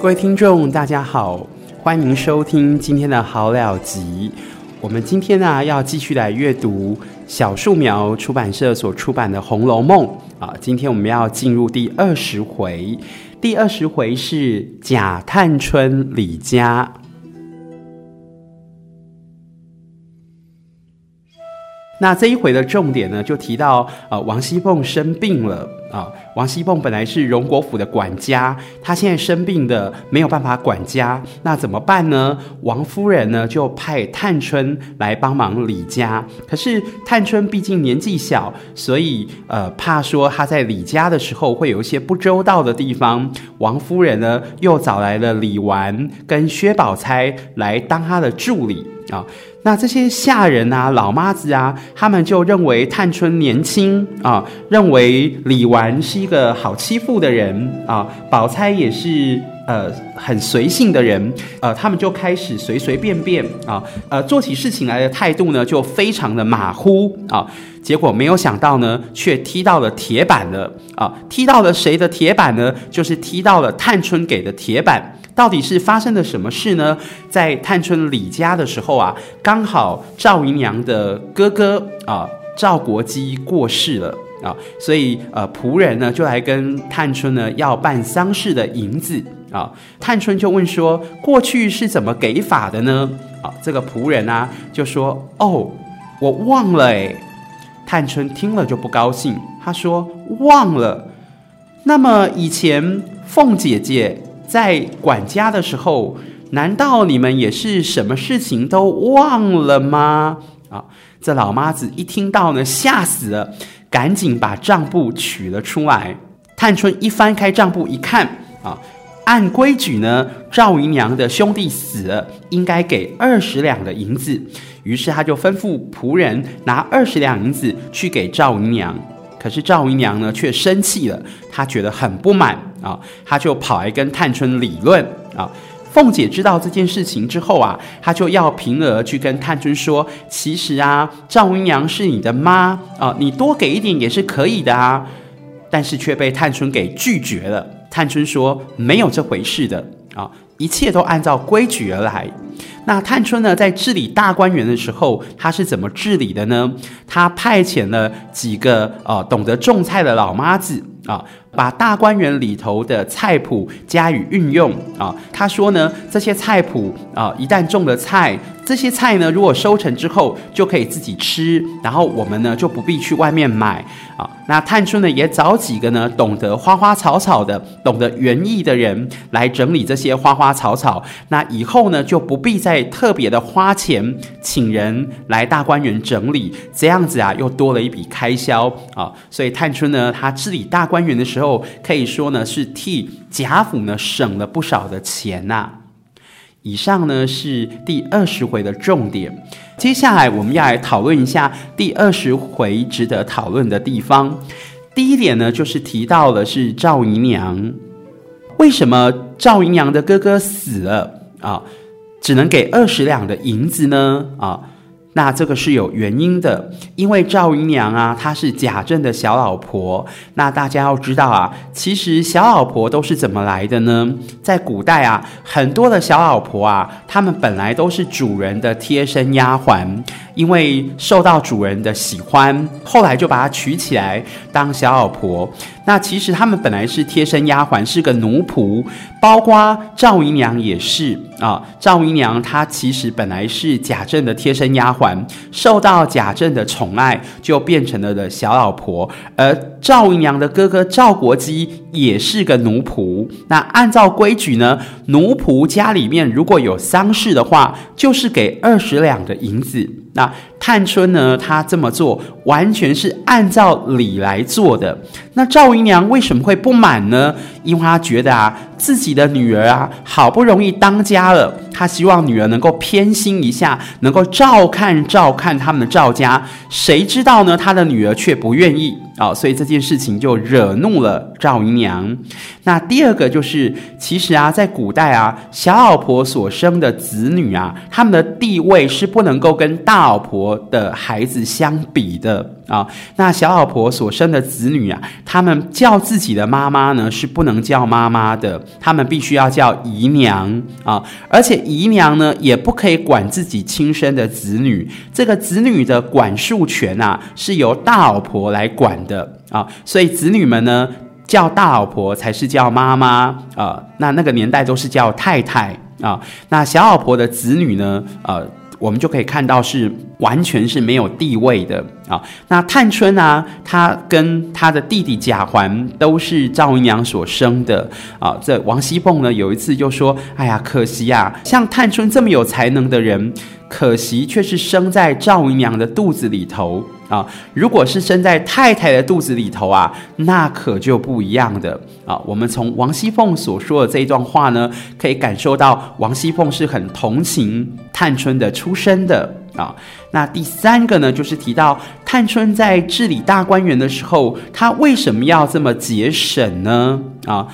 各位听众，大家好，欢迎收听今天的好了集。我们今天呢、要继续来阅读小树苗出版社所出版的《红楼梦》啊。今天我们要进入第二十回，第二十回是贾探春李家。那这一回的重点呢，就提到呃，王熙凤生病了啊。王熙凤本来是荣国府的管家，她现在生病的没有办法管家，那怎么办呢？王夫人呢就派探春来帮忙理家。可是探春毕竟年纪小，所以呃，怕说她在理家的时候会有一些不周到的地方。王夫人呢又找来了李纨跟薛宝钗来当她的助理啊。那这些下人啊、老妈子啊，他们就认为探春年轻啊，认为李纨是一个好欺负的人啊，宝钗也是呃很随性的人，呃，他们就开始随随便便啊，呃，做起事情来的态度呢，就非常的马虎啊。结果没有想到呢，却踢到了铁板了啊！踢到了谁的铁板呢？就是踢到了探春给的铁板。到底是发生了什么事呢？在探春离家的时候啊，刚好赵姨娘的哥哥啊赵国基过世了啊，所以呃仆人呢就来跟探春呢要办丧事的银子啊。探春就问说：过去是怎么给法的呢？啊，这个仆人啊就说：哦，我忘了诶。探春听了就不高兴，她说：忘了？那么以前凤姐姐。在管家的时候，难道你们也是什么事情都忘了吗？啊，这老妈子一听到呢，吓死了，赶紧把账簿取了出来。探春一翻开账簿一看，啊，按规矩呢，赵姨娘的兄弟死了，应该给二十两的银子。于是他就吩咐仆人拿二十两银子去给赵姨娘。可是赵姨娘呢，却生气了，她觉得很不满啊，他就跑来跟探春理论啊。凤姐知道这件事情之后啊，她就要平儿去跟探春说，其实啊，赵姨娘是你的妈啊，你多给一点也是可以的啊。但是却被探春给拒绝了。探春说没有这回事的啊，一切都按照规矩而来。那探春呢，在治理大观园的时候，她是怎么治理的呢？她派遣了几个呃懂得种菜的老妈子啊。把大观园里头的菜谱加以运用啊，他说呢，这些菜谱啊，一旦种了菜，这些菜呢，如果收成之后就可以自己吃，然后我们呢就不必去外面买啊。那探春呢也找几个呢懂得花花草草的、懂得园艺的人来整理这些花花草草，那以后呢就不必再特别的花钱请人来大观园整理，这样子啊又多了一笔开销啊。所以探春呢，他治理大观园的时候。可以说呢，是替贾府呢省了不少的钱呐、以上呢是第二十回的重点，接下来我们要来讨论一下第二十回值得讨论的地方。第一点呢，就是提到的是赵姨娘，为什么赵姨娘的哥哥死了啊，只能给二十两的银子呢？啊？那这个是有原因的，因为赵姨娘啊，她是贾政的小老婆。那大家要知道啊，其实小老婆都是怎么来的呢？在古代啊，很多的小老婆啊，她们本来都是主人的贴身丫鬟，因为受到主人的喜欢，后来就把她娶起来当小老婆。那其实他们本来是贴身丫鬟，是个奴仆，包括赵姨娘也是啊。赵姨娘她其实本来是贾政的贴身丫鬟，受到贾政的宠爱，就变成了的小老婆。而赵姨娘的哥哥赵国基也是个奴仆。那按照规矩呢，奴仆家里面如果有丧事的话，就是给二十两的银子。那探春呢，她这么做完全是按照礼来做的。那赵姨娘为什么会不满呢？因为他觉得啊，自己的女儿啊，好不容易当家了，他希望女儿能够偏心一下，能够照看照看他们的赵家。谁知道呢？他的女儿却不愿意啊，所以这件事情就惹怒了赵姨娘。那第二个就是，其实啊，在古代啊，小老婆所生的子女啊，他们的地位是不能够跟大老婆的孩子相比的。啊。那小老婆所生的子女啊，他们叫自己的妈妈呢是不能叫妈妈的，他们必须要叫姨娘啊。而且姨娘呢也不可以管自己亲生的子女，这个子女的管束权啊是由大老婆来管的啊。所以子女们呢叫大老婆才是叫妈妈啊。那那个年代都是叫太太啊。那小老婆的子女呢，呃。我们就可以看到是完全是没有地位的啊。那探春啊，她跟她的弟弟贾环都是赵姨娘所生的啊。这王熙凤呢，有一次就说：“哎呀，可惜呀，像探春这么有才能的人，可惜却是生在赵姨娘的肚子里头。”啊，如果是生在太太的肚子里头啊，那可就不一样的啊。我们从王熙凤所说的这一段话呢，可以感受到王熙凤是很同情探春的出身的啊。那第三个呢，就是提到探春在治理大观园的时候，她为什么要这么节省呢？啊？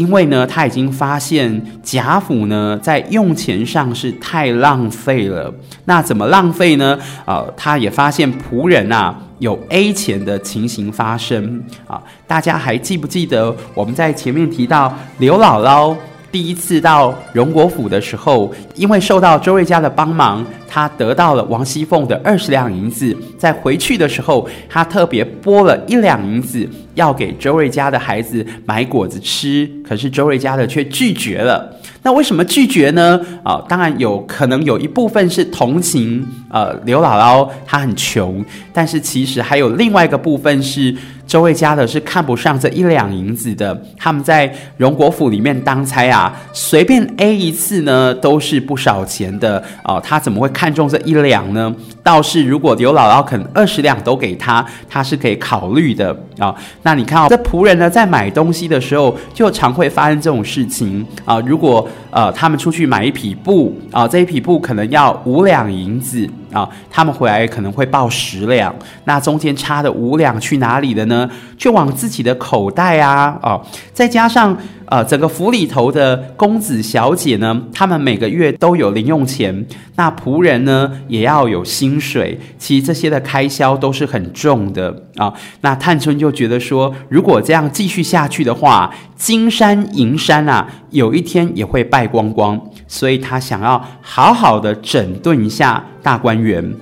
因为呢，他已经发现贾府呢在用钱上是太浪费了。那怎么浪费呢？啊、他也发现仆人啊有 A 钱的情形发生啊。大家还记不记得我们在前面提到刘姥姥第一次到荣国府的时候，因为受到周瑞家的帮忙，他得到了王熙凤的二十两银子。在回去的时候，他特别拨了一两银子。要给周瑞家的孩子买果子吃，可是周瑞家的却拒绝了。那为什么拒绝呢？啊、当然有可能有一部分是同情，呃，刘姥姥她很穷，但是其实还有另外一个部分是周瑞家的是看不上这一两银子的。他们在荣国府里面当差啊，随便 A 一次呢都是不少钱的啊、呃，他怎么会看中这一两呢？倒是如果刘姥姥肯二十两都给他，他是可以考虑的啊。那你看啊，这仆人呢，在买东西的时候，就常会发生这种事情啊。如果呃，他们出去买一匹布啊，这一匹布可能要五两银子啊，他们回来可能会报十两，那中间差的五两去哪里了呢？就往自己的口袋啊啊，再加上。呃，整个府里头的公子小姐呢，他们每个月都有零用钱，那仆人呢也要有薪水，其实这些的开销都是很重的啊。那探春就觉得说，如果这样继续下去的话，金山银山啊，有一天也会败光光，所以他想要好好的整顿一下大观园。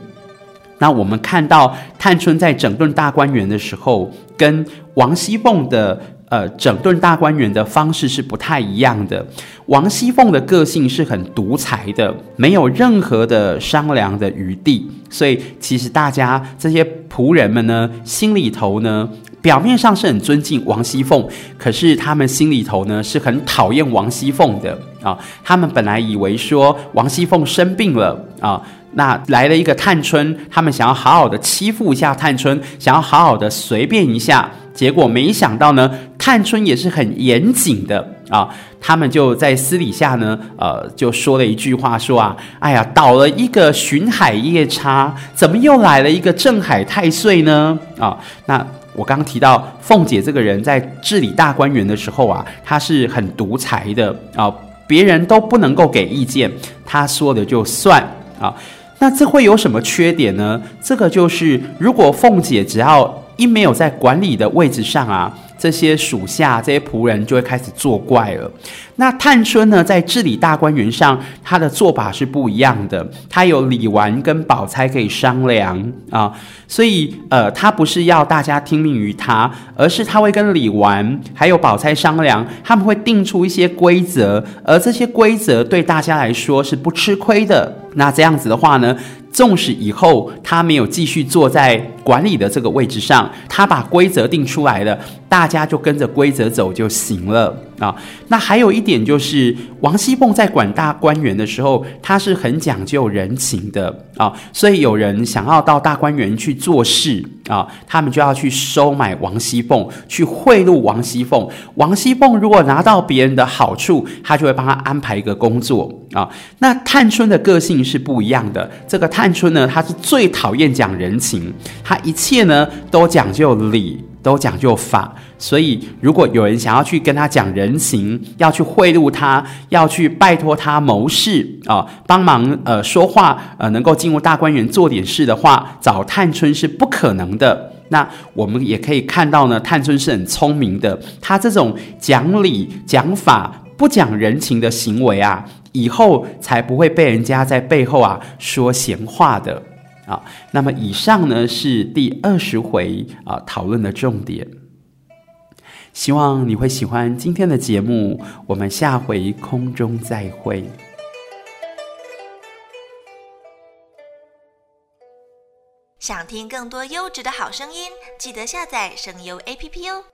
那我们看到探春在整顿大观园的时候，跟王熙凤的。呃，整顿大观园的方式是不太一样的。王熙凤的个性是很独裁的，没有任何的商量的余地。所以，其实大家这些仆人们呢，心里头呢，表面上是很尊敬王熙凤，可是他们心里头呢，是很讨厌王熙凤的啊。他们本来以为说王熙凤生病了啊，那来了一个探春，他们想要好好的欺负一下探春，想要好好的随便一下。结果没想到呢，探春也是很严谨的啊。他们就在私底下呢，呃，就说了一句话，说啊，哎呀，倒了一个巡海夜叉，怎么又来了一个镇海太岁呢？啊，那我刚提到凤姐这个人在治理大观园的时候啊，她是很独裁的啊，别人都不能够给意见，她说的就算啊。那这会有什么缺点呢？这个就是如果凤姐只要一没有在管理的位置上啊，这些属下、这些仆人就会开始作怪了。那探春呢，在治理大观园上，她的做法是不一样的。她有李纨跟宝钗可以商量啊，所以呃，她不是要大家听命于她，而是她会跟李纨还有宝钗商量，他们会定出一些规则，而这些规则对大家来说是不吃亏的。那这样子的话呢，纵使以后他没有继续坐在管理的这个位置上，他把规则定出来了，大家就跟着规则走就行了啊。那还有一点就是，王熙凤在管大观园的时候，她是很讲究人情的啊。所以有人想要到大观园去做事啊，他们就要去收买王熙凤，去贿赂王熙凤。王熙凤如果拿到别人的好处，他就会帮他安排一个工作啊。那探春的个性是不一样的，这个探。春呢，她是最讨厌讲人情，她一切呢都讲究礼都讲究法，所以如果有人想要去跟他讲人情，要去贿赂他，要去拜托他谋事啊，帮忙呃说话呃，能够进入大观园做点事的话，找探春是不可能的。那我们也可以看到呢，探春是很聪明的，他这种讲理讲法不讲人情的行为啊，以后才不会被人家在背后啊说闲话的。啊，那么以上呢是第二十回啊讨论的重点。希望你会喜欢今天的节目，我们下回空中再会。想听更多优质的好声音，记得下载声优 APP 哦。